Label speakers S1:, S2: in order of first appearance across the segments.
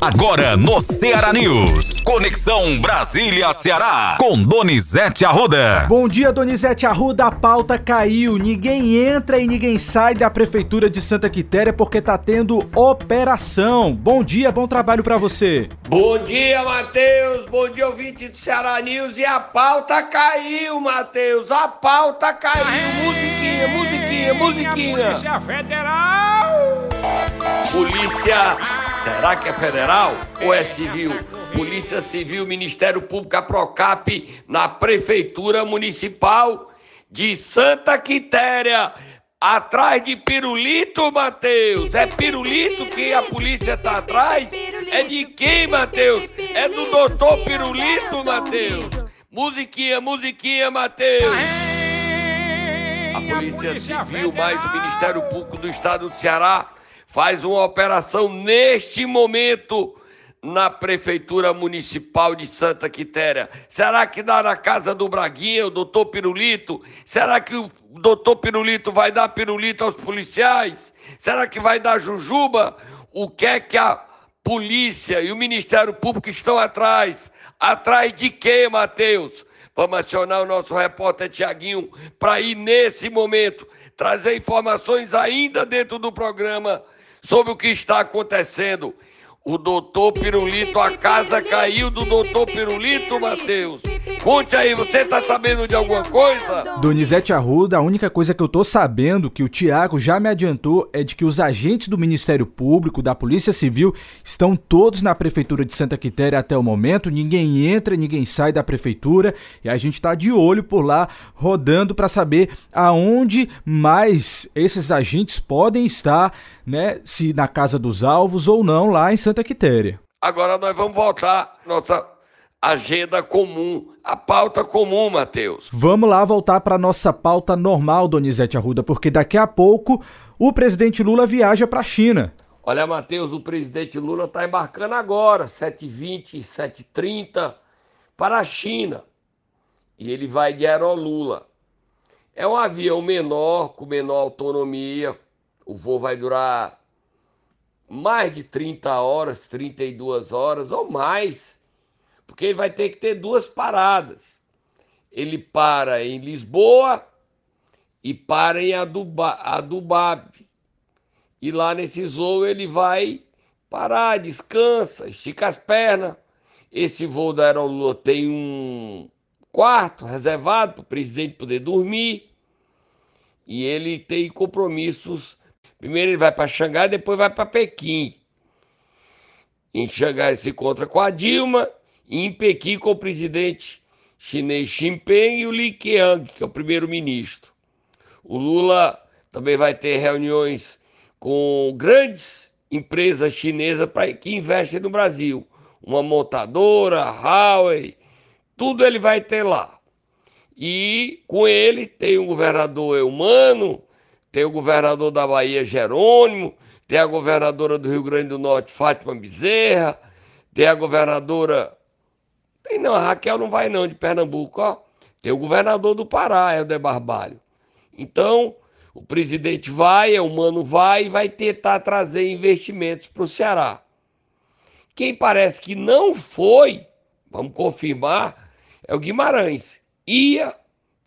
S1: Agora no Ceará News. Conexão Brasília-Ceará. Com Donizete Arruda.
S2: Bom dia, Donizete Arruda. A pauta caiu. Ninguém entra e ninguém sai da Prefeitura de Santa Quitéria porque tá tendo operação. Bom dia, bom trabalho para você.
S3: Bom dia, Matheus. Bom dia, ouvinte do Ceará News. E a pauta caiu, Matheus. A pauta caiu. Musiquinha, musiquinha, musiquinha.
S4: Polícia Federal!
S3: Polícia. Será que é federal ou é civil? Polícia Civil, Ministério Público, a Procap, na Prefeitura Municipal de Santa Quitéria. Atrás de pirulito, Matheus. É pirulito que a polícia tá atrás? É de quem, Matheus? É do doutor Pirulito, Matheus. Musiquinha, musiquinha, Matheus. A Polícia Civil mais o Ministério Público do Estado do Ceará faz uma operação neste momento na Prefeitura Municipal de Santa Quitéria. Será que dá na casa do Braguinha, o doutor Pirulito? Será que o doutor Pirulito vai dar pirulito aos policiais? Será que vai dar jujuba? O que é que a polícia e o Ministério Público estão atrás? Atrás de quê, Matheus? Vamos acionar o nosso repórter Tiaguinho para ir nesse momento trazer informações ainda dentro do programa sobre o que está acontecendo. O doutor Pirulito, a casa caiu do doutor Pirulito, Matheus. Conte aí, você tá sabendo de alguma coisa?
S2: Donizete Arruda, a única coisa que eu tô sabendo, que o Tiago já me adiantou, é de que os agentes do Ministério Público, da Polícia Civil, estão todos na Prefeitura de Santa Quitéria até o momento. Ninguém entra, ninguém sai da Prefeitura e a gente tá de olho por lá, rodando para saber aonde mais esses agentes podem estar, né? Se na casa dos alvos ou não, lá em Santa Quitéria.
S3: Agora nós vamos voltar nossa agenda comum, a pauta comum, Matheus.
S2: Vamos lá voltar para nossa pauta normal, Donizete Arruda, porque daqui a pouco o presidente Lula viaja para a China.
S3: Olha, Matheus, o presidente Lula está embarcando agora, 7h20, 7h30, para a China. E ele vai de Aerolula. É um avião menor, com menor autonomia. O voo vai durar mais de 30 horas, 32 horas ou mais porque ele vai ter que ter duas paradas. Ele para em Lisboa e para em Aduba, Adubab. E lá nesse voo ele vai parar, descansa, estica as pernas. Esse voo da Aerolula tem um quarto reservado para o presidente poder dormir. E ele tem compromissos. Primeiro ele vai para Xangai, depois vai para Pequim. Em Xangai se encontra com a Dilma em Pequim com o presidente chinês Xi Jinping e o Li Qiang, que é o primeiro-ministro. O Lula também vai ter reuniões com grandes empresas chinesas pra, que investem no Brasil. Uma montadora, Huawei, tudo ele vai ter lá. E com ele tem o governador Eumano, tem o governador da Bahia Jerônimo, tem a governadora do Rio Grande do Norte Fátima Bezerra, tem a governadora tem não, a Raquel não vai não, de Pernambuco, ó. Tem o governador do Pará, é o de Barbalho. Então, o presidente vai, o Mano vai e vai tentar trazer investimentos para o Ceará. Quem parece que não foi, vamos confirmar, é o Guimarães. Ia,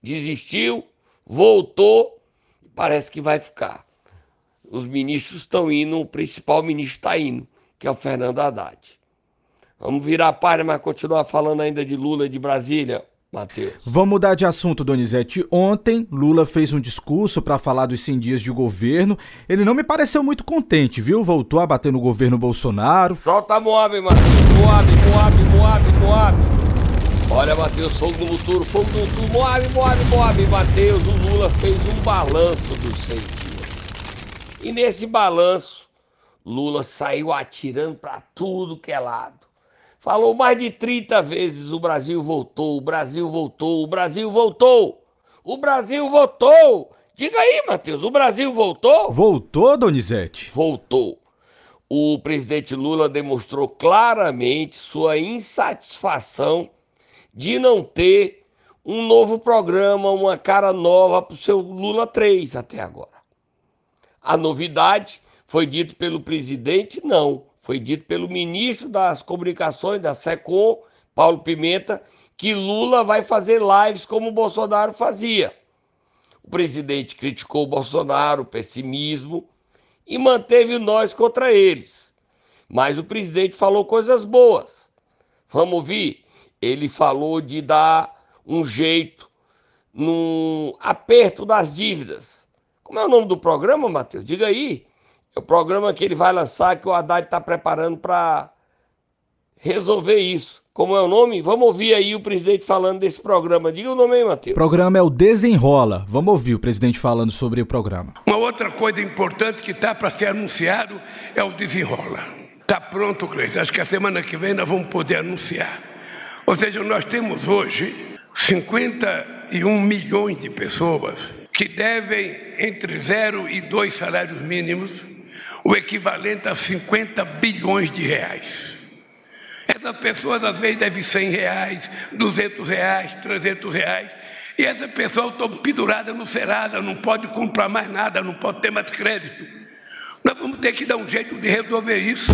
S3: desistiu, voltou, parece que vai ficar. Os ministros estão indo, o principal ministro está indo, que é o Fernando Haddad. Vamos virar a página, mas continuar falando ainda de Lula e de Brasília, Matheus.
S2: Vamos mudar de assunto, Donizete. Ontem, Lula fez um discurso para falar dos 100 dias de governo. Ele não me pareceu muito contente, viu? Voltou a bater no governo Bolsonaro.
S3: Solta Moab, Matheus. Moab, Moab, Moab, Moab. Olha, Matheus, fogo no futuro, fogo no futuro. Moab, Moab, Moab. Matheus, o Lula fez um balanço dos 100 dias. E nesse balanço, Lula saiu atirando para tudo que é lado Falou mais de 30 vezes: o Brasil voltou, o Brasil voltou, o Brasil voltou, o Brasil voltou. Diga aí, Matheus, o Brasil voltou?
S2: Voltou, Donizete?
S3: Voltou. O presidente Lula demonstrou claramente sua insatisfação de não ter um novo programa, uma cara nova para o seu Lula 3 até agora. A novidade foi dito pelo presidente? Não, foi dito pelo ministro das Comunicações, da SECOM, Paulo Pimenta, que Lula vai fazer lives como o Bolsonaro fazia. O presidente criticou o Bolsonaro, o pessimismo, e manteve nós contra eles. Mas o presidente falou coisas boas. Vamos ouvir? Ele falou de dar um jeito no aperto das dívidas. Como é o nome do programa, Matheus? Diga aí. É o programa que ele vai lançar, que o Haddad está preparando para resolver isso. Como é o nome? Vamos ouvir aí o presidente falando desse programa. Diga o nome aí, Matheus.
S2: O programa é o Desenrola. Vamos ouvir o presidente falando sobre o programa.
S5: Uma outra coisa importante que está para ser anunciado é o Desenrola. Está pronto, Cleiton. Acho que a semana que vem nós vamos poder anunciar. Ou seja, nós temos hoje 51 milhões de pessoas que devem entre zero e dois salários mínimos, o equivalente a 50 bilhões de reais. Essas pessoas às vezes devem 100 reais, 200 reais, 300 reais, e essas pessoas estão penduradas no Serasa, não pode comprar mais nada, não pode ter mais crédito. Nós vamos ter que dar um jeito de resolver isso.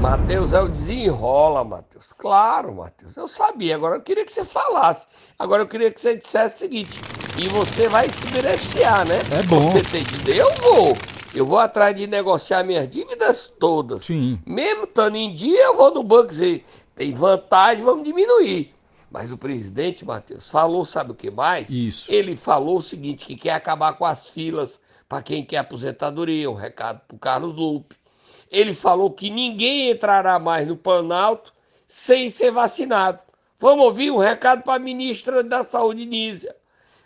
S3: Matheus é o desenrola, Matheus. Claro, Matheus. Eu sabia. Agora eu queria que você falasse. Agora eu queria que você dissesse o seguinte. E você vai se beneficiar, né?
S2: É bom.
S3: Você tem que eu vou. Eu vou atrás de negociar minhas dívidas todas.
S2: Sim.
S3: Mesmo estando em dia, eu vou no banco dizer, tem vantagem, vamos diminuir. Mas o presidente, Matheus, falou, sabe o que mais?
S2: Isso.
S3: Ele falou o seguinte, que quer acabar com as filas para quem quer aposentadoria, um recado para o Carlos Lupe ele falou que ninguém entrará mais no Planalto sem ser vacinado. Vamos ouvir um recado para a ministra da Saúde, Nízia.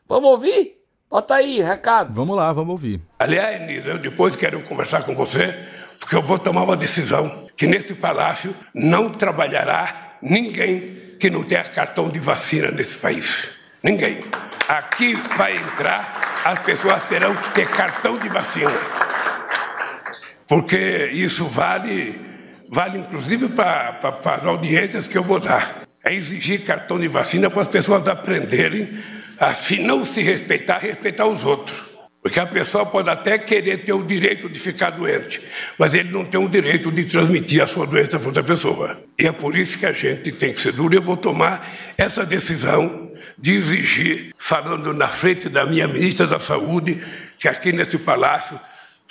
S3: Vamos ouvir? Bota aí, recado.
S2: Vamos lá, vamos ouvir.
S5: Aliás, Nízia, eu depois quero conversar com você, porque eu vou tomar uma decisão que nesse palácio não trabalhará ninguém que não tenha cartão de vacina nesse país. Ninguém. Aqui vai entrar, as pessoas terão que ter cartão de vacina porque isso vale, vale inclusive para as audiências que eu vou dar. É exigir cartão de vacina para as pessoas aprenderem a, se não se respeitar, respeitar os outros. Porque a pessoa pode até querer ter o direito de ficar doente, mas ele não tem o direito de transmitir a sua doença para outra pessoa. E é por isso que a gente tem que ser duro. Eu vou tomar essa decisão de exigir, falando na frente da minha ministra da Saúde, que aqui nesse palácio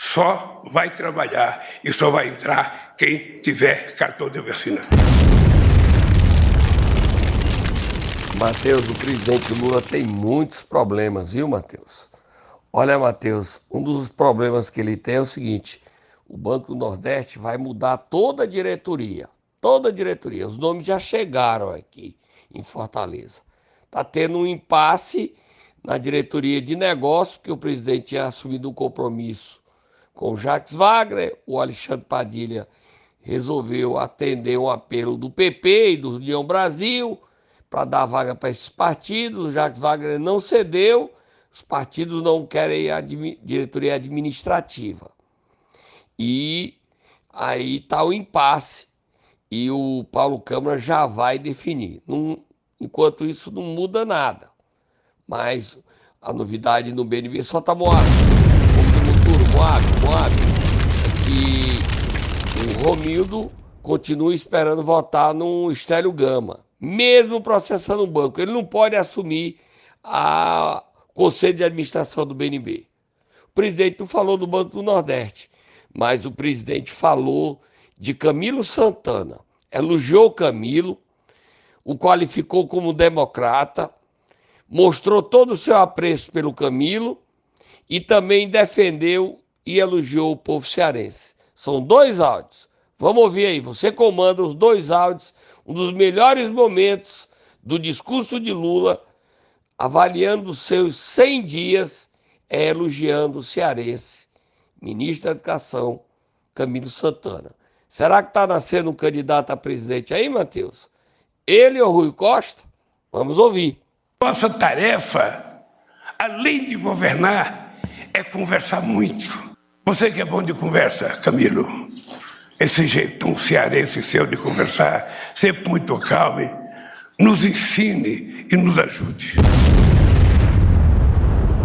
S5: só vai trabalhar e só vai entrar quem tiver cartão de vacina.
S3: Matheus, o presidente Lula tem muitos problemas, viu, Matheus? Olha, Matheus, um dos problemas que ele tem é o seguinte: o Banco do Nordeste vai mudar toda a diretoria. Toda a diretoria. Os nomes já chegaram aqui em Fortaleza. Está tendo um impasse na diretoria de negócio, que o presidente tinha assumido um compromisso com o Jacques Wagner, o Alexandre Padilha resolveu atender um apelo do PP e do União Brasil para dar vaga para esses partidos. O Jacques Wagner não cedeu, os partidos não querem a diretoria administrativa. E aí está o impasse e o Paulo Câmara já vai definir. Enquanto isso, não muda nada. Mas a novidade no BNB só está moado. Moab, é que o Romildo continua esperando votar no Estélio Gama, mesmo processando o banco. Ele não pode assumir a conselho de administração do BNB. O presidente não falou do Banco do Nordeste, mas o presidente falou de Camilo Santana. Elogiou Camilo, o qualificou como democrata, mostrou todo o seu apreço pelo Camilo e também defendeu e elogiou o povo cearense. São dois áudios. Vamos ouvir aí. Você comanda os dois áudios, um dos melhores momentos do discurso de Lula, avaliando seus 100 dias, é elogiando o cearense, ministro da Educação, Camilo Santana. Será que está nascendo um candidato a presidente aí, Matheus? Ele ou Rui Costa? Vamos ouvir.
S5: Nossa tarefa, além de governar, é conversar muito você que é bom de conversa, Camilo, esse jeitão cearense seu de conversar, sempre muito calmo, nos ensine e nos ajude.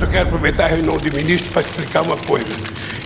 S5: Eu quero aproveitar a reunião de ministros para explicar uma coisa.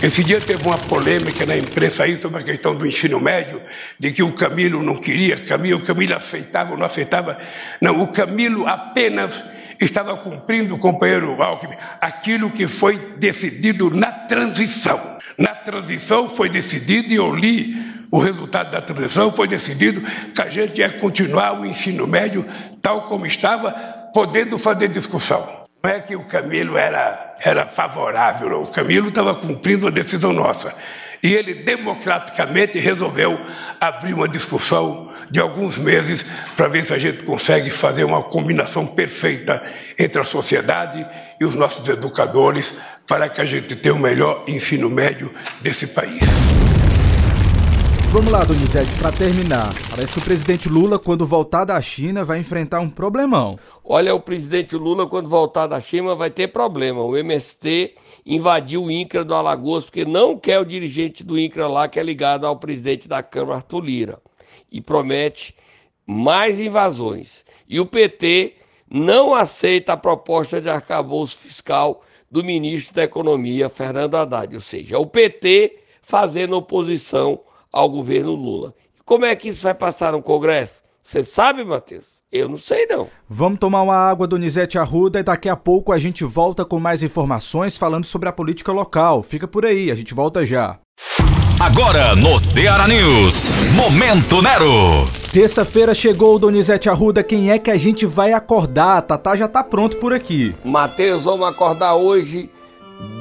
S5: Esse dia teve uma polêmica na imprensa aí sobre a questão do ensino médio, de que o Camilo não queria, Camilo, o Camilo aceitava ou não aceitava. Não, o Camilo apenas estava cumprindo, companheiro Alckmin, aquilo que foi decidido na transição. Na transição foi decidido, e eu li o resultado da transição, foi decidido que a gente ia continuar o ensino médio tal como estava, podendo fazer discussão. Não é que o Camilo era, era favorável, o Camilo estava cumprindo a decisão nossa. E ele democraticamente resolveu abrir uma discussão de alguns meses para ver se a gente consegue fazer uma combinação perfeita entre a sociedade e os nossos educadores para que a gente tenha o melhor ensino médio desse país.
S2: Vamos lá, Donizete, para terminar. Parece que o presidente Lula, quando voltar da China, vai enfrentar um problemão.
S3: Olha, o presidente Lula, quando voltar da China, vai ter problema. O MST invadiu o INCRA do Alagoas porque não quer o dirigente do INCRA lá, que é ligado ao presidente da Câmara, Arthur Lira. E promete mais invasões. E o PT não aceita a proposta de arcabouço fiscal do ministro da Economia, Fernando Haddad. Ou seja, o PT fazendo oposição ao governo Lula. Como é que isso vai passar no Congresso? Você sabe, Matheus? Eu não sei não.
S2: Vamos tomar uma água, Donizete Arruda, e daqui a pouco a gente volta com mais informações falando sobre a política local. Fica por aí, a gente volta já.
S1: Agora no Ceará News, Momento Nero.
S2: Terça-feira chegou, Donizete Arruda, quem é que a gente vai acordar? A Tatá já tá pronto por aqui.
S3: Matheus, vamos acordar hoje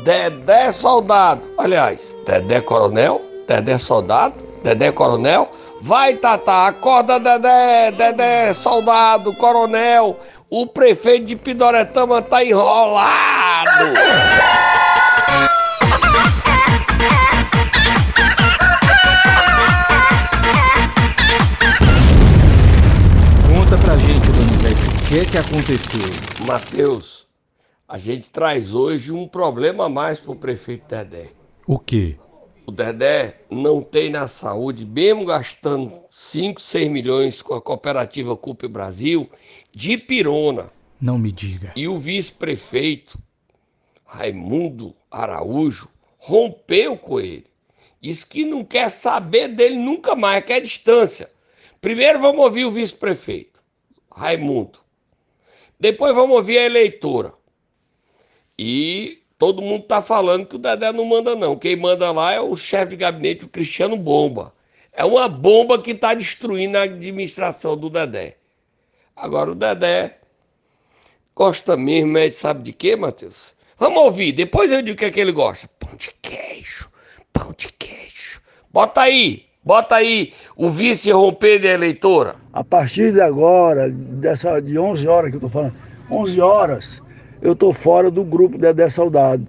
S3: Dedé Soldado. Aliás, Dedé Coronel? Dedé Soldado, Dedé Coronel. Vai, Tata, acorda, Dedé, Dedé Soldado, Coronel. O prefeito de Pidoretama tá enrolado.
S2: Conta pra gente, Donizete, o que é que aconteceu?
S3: Matheus, a gente traz hoje um problema a mais pro prefeito Dedé.
S2: O quê?
S3: O Dedé não tem na saúde, mesmo gastando 5, 6 milhões com a cooperativa Cupe Brasil, de pirona.
S2: Não me diga.
S3: E o vice-prefeito, Raimundo Araújo, rompeu com ele. Diz que não quer saber dele nunca mais, quer distância. Primeiro vamos ouvir o vice-prefeito, Raimundo. Depois vamos ouvir a eleitora. E Todo mundo tá falando que o Dedé não manda, não. Quem manda lá é o chefe de gabinete, o Cristiano Bomba. É uma bomba que está destruindo a administração do Dedé. Agora, o Dedé gosta mesmo, é, sabe de quê, Matheus? Vamos ouvir, depois eu digo o que é que ele gosta. Pão de queijo, pão de queijo. Bota aí, bota aí o vice romper da eleitora.
S6: A partir de agora, dessa, de 11 horas que eu tô falando, 11 horas, eu estou fora do grupo Dedé Saudade.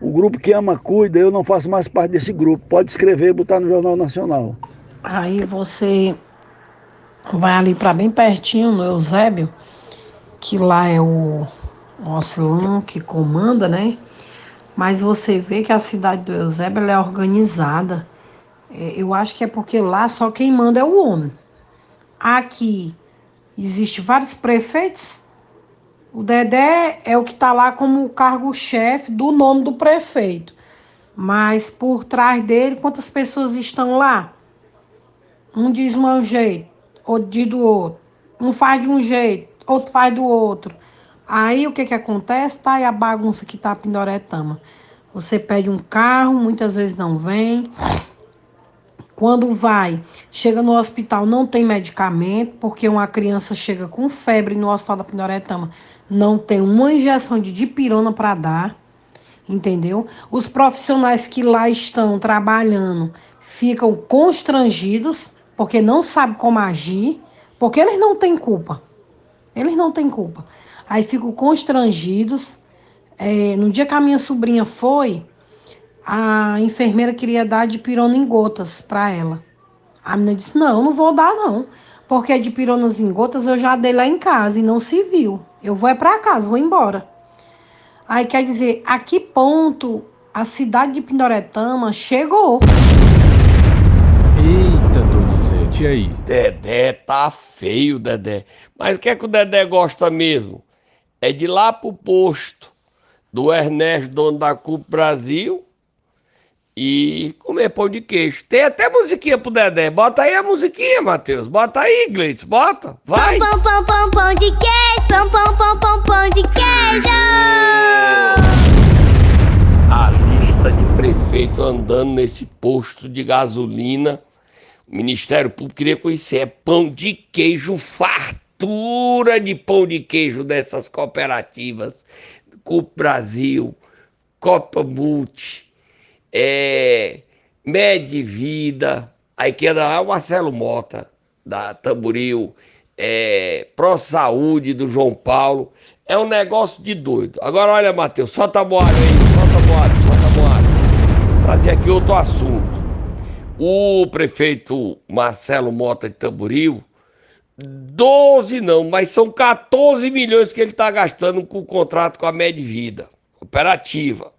S6: O grupo que ama cuida, eu não faço mais parte desse grupo. Pode escrever e botar no Jornal Nacional.
S7: Aí você vai ali para bem pertinho no Eusébio, que lá é o Ocilão que comanda, né? Mas você vê que a cidade do Eusébio é organizada. É, eu acho que é porque lá só quem manda é o homem. Aqui existe vários prefeitos o Dedé é o que está lá como cargo-chefe do nome do prefeito. Mas por trás dele, quantas pessoas estão lá? Um diz um jeito, outro diz do outro. Um faz de um jeito, outro faz do outro. Aí o que que acontece? Tá aí a bagunça que tá Pindoretama. Você pede um carro, muitas vezes não vem. Quando vai, chega no hospital, não tem medicamento, porque uma criança chega com febre no hospital da Pindoretama não tem uma injeção de dipirona para dar, entendeu? Os profissionais que lá estão trabalhando ficam constrangidos porque não sabem como agir, porque eles não têm culpa. Eles não têm culpa. Aí ficam constrangidos. É, no dia que a minha sobrinha foi, a enfermeira queria dar dipirona em gotas para ela. A menina disse: Não, não vou dar, não. Porque de pironas em gotas eu já dei lá em casa e não se viu. Eu vou é para casa, vou embora. Aí quer dizer, a que ponto a cidade de Pindoretama chegou?
S2: Eita, Donizete, e aí?
S3: Dedé tá feio, Dedé. Mas o que é que o Dedé gosta mesmo? É de ir lá pro posto, do Ernesto, dono da CUP Brasil, e comer pão de queijo. Tem até musiquinha pro Dedé. Bota aí a musiquinha, Matheus. Bota aí, Gleitz. Bota. Vai.
S8: Pão, pão, pão, pão de queijo. Pão, pão, pão, pão, pão de queijo.
S3: A lista de prefeitos andando nesse posto de gasolina. O Ministério Público queria conhecer. É pão de queijo, fartura de pão de queijo dessas cooperativas. CUP Brasil, Copa Multi é, Med Vida, aí queda lá o Marcelo Mota, da Tamboril, é, Pro Saúde do João Paulo. É um negócio de doido. Agora olha, Matheus, solta a moalho aí, solta a moalho, solta a moalho. Trazer aqui outro assunto. O prefeito Marcelo Mota de Tamboril, 12 não, mas são 14 milhões que ele está gastando com o contrato com a Med Vida, cooperativa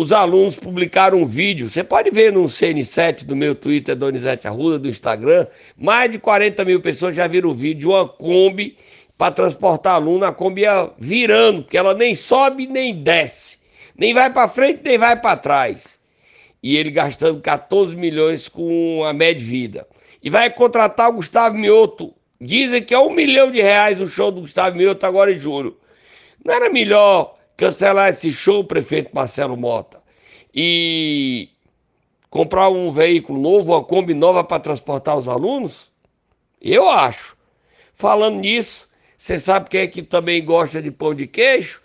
S3: os alunos publicaram um vídeo, você pode ver no CN7 do meu Twitter, Donizete Arruda, do Instagram, mais de 40 mil pessoas já viram o vídeo de uma Kombi para transportar aluno, a Kombi ia virando, porque ela nem sobe nem desce, nem vai para frente nem vai para trás. E ele gastando 14 milhões com a Med Vida. E vai contratar o Gustavo Mioto. Dizem que é um milhão de reais o show do Gustavo Mioto agora em julho. Não era melhor cancelar esse show, prefeito Marcelo Mota, e comprar um veículo novo, uma Kombi nova para transportar os alunos? Eu acho. Falando nisso, você sabe quem é que também gosta de pão de queijo?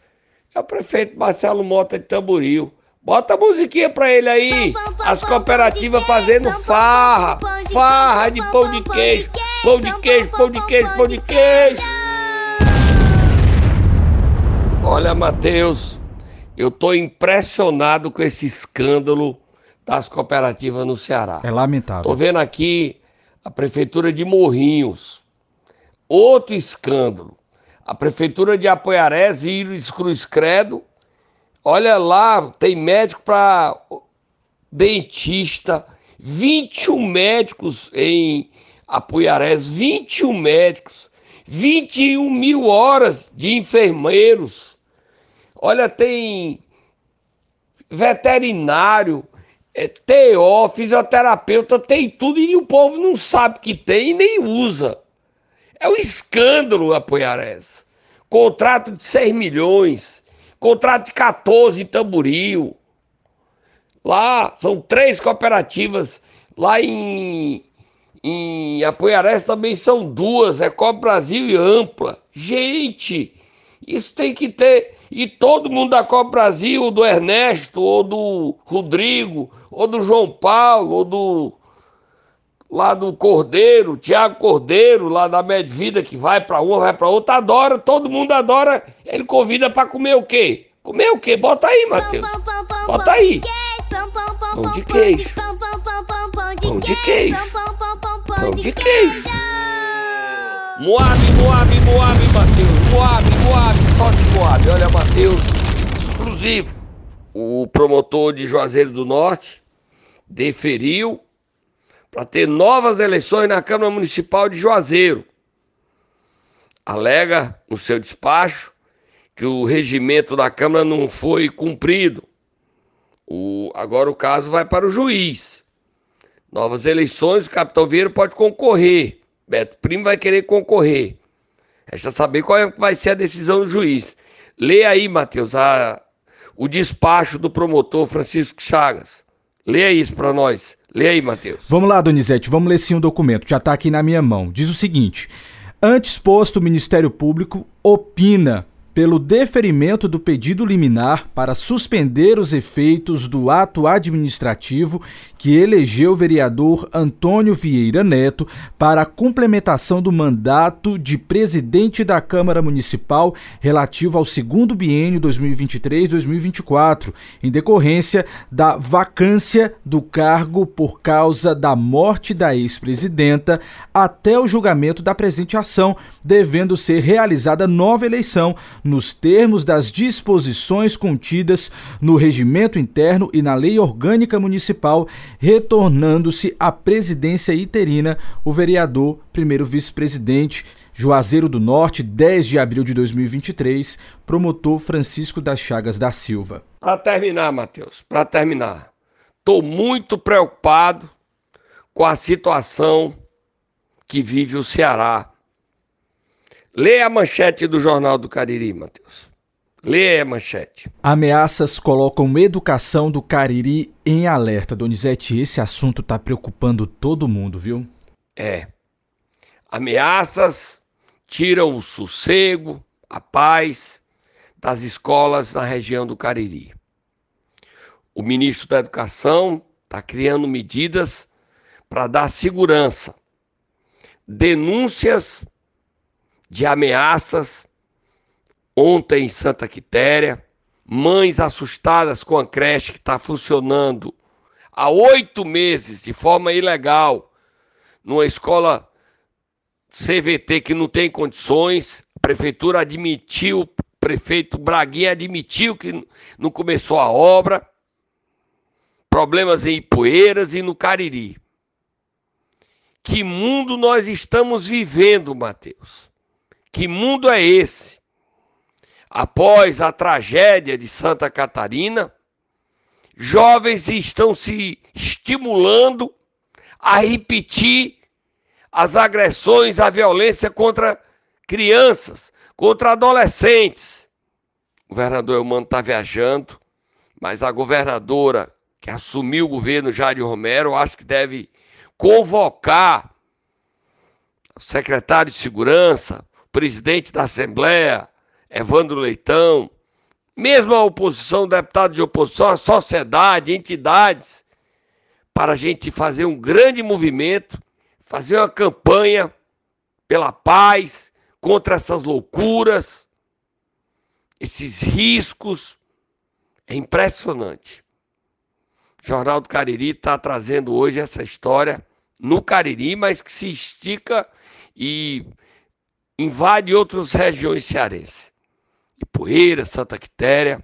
S3: É o prefeito Marcelo Mota de Tamboril. Bota a musiquinha pra ele aí. As cooperativas fazendo farra. Farra de pão de queijo. Pão de queijo, pão de queijo, pão de queijo. Olha, Matheus, eu estou impressionado com esse escândalo das cooperativas no Ceará.
S2: É lamentável.
S3: Estou vendo aqui a prefeitura de Morrinhos. Outro escândalo. A prefeitura de Apoiarés, Íris Cruz Credo. Olha lá, tem médico para dentista. 21 médicos em Apoiarés, 21 médicos. 21 mil horas de enfermeiros Olha, tem veterinário, é, TO, fisioterapeuta, tem tudo e o povo não sabe que tem e nem usa. É um escândalo apoiar essa. Contrato de 6 milhões, contrato de 14 em Tamboril. Lá são três cooperativas. Lá em, em Apoiarés também são duas, é Copa Brasil e Ampla. Gente, isso tem que ter. E todo mundo da Copa Brasil, do Ernesto, ou do Rodrigo, ou do João Paulo, ou do. lá do Cordeiro, Tiago Cordeiro, lá da Medvida, que vai para uma, vai para outra, adora, todo mundo adora. Ele convida para comer o quê? Comer o quê? Bota aí, Matheus. Bota aí. Pão de queijo. Pão de queijo. Pão de queijo. Moab, Moab, Moab, Matheus. Moab, Moab, sorte Moab. Olha, Matheus, exclusivo. O promotor de Juazeiro do Norte deferiu para ter novas eleições na Câmara Municipal de Juazeiro. Alega no seu despacho que o regimento da Câmara não foi cumprido. O, agora o caso vai para o juiz. Novas eleições, o capitão Vieira pode concorrer. Beto Primo vai querer concorrer. Resta saber qual é, vai ser a decisão do juiz. Lê aí, Matheus, a, o despacho do promotor Francisco Chagas. Lê isso para nós. Lê aí, Matheus.
S2: Vamos lá, Donizete, vamos ler sim o documento. Já está aqui na minha mão. Diz o seguinte: Antes posto, o Ministério Público opina pelo deferimento do pedido liminar para suspender os efeitos do ato administrativo que elegeu o vereador Antônio Vieira Neto para a complementação do mandato de presidente da Câmara Municipal relativo ao segundo biênio 2023-2024, em decorrência da vacância do cargo por causa da morte da ex-presidenta até o julgamento da presente ação, devendo ser realizada nova eleição nos termos das disposições contidas no regimento interno e na lei orgânica municipal, retornando-se à presidência interina o vereador, primeiro vice-presidente Juazeiro do Norte, 10 de abril de 2023, promotor Francisco das Chagas da Silva.
S3: Para terminar, Matheus, para terminar, estou muito preocupado com a situação que vive o Ceará. Leia a manchete do Jornal do Cariri, Matheus. Leia a manchete.
S2: Ameaças colocam educação do Cariri em alerta. Donizete, esse assunto está preocupando todo mundo, viu?
S3: É. Ameaças tiram o sossego, a paz das escolas na região do Cariri. O ministro da Educação está criando medidas para dar segurança. Denúncias de ameaças ontem em Santa Quitéria, mães assustadas com a creche que está funcionando há oito meses de forma ilegal, numa escola CVT que não tem condições, a prefeitura admitiu, o prefeito Braguinha admitiu que não começou a obra, problemas em Ipueiras e no Cariri. Que mundo nós estamos vivendo, Mateus? Que mundo é esse? Após a tragédia de Santa Catarina, jovens estão se estimulando a repetir as agressões, a violência contra crianças, contra adolescentes. O governador Eumano está viajando, mas a governadora que assumiu o governo Jair Romero, acho que deve convocar o secretário de Segurança, presidente da Assembleia, Evandro Leitão, mesmo a oposição, deputado de oposição, a sociedade, entidades, para a gente fazer um grande movimento fazer uma campanha pela paz, contra essas loucuras, esses riscos. É impressionante. O Jornal do Cariri está trazendo hoje essa história no Cariri, mas que se estica e invade outras regiões cearenses. Ipueira, Santa Quitéria.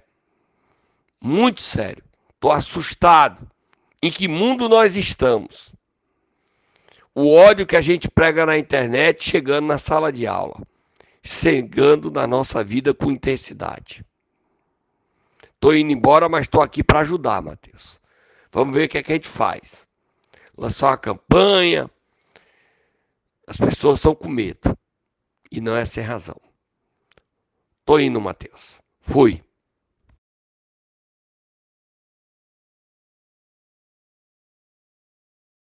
S3: Muito sério. Estou assustado. Em que mundo nós estamos? o ódio que a gente prega na internet chegando na sala de aula, chegando na nossa vida com intensidade. Estou indo embora, mas estou aqui para ajudar, Matheus. Vamos ver o que, é que a gente faz. Lançar uma campanha. As pessoas estão com medo. E não é sem razão. Estou indo, Matheus. Fui.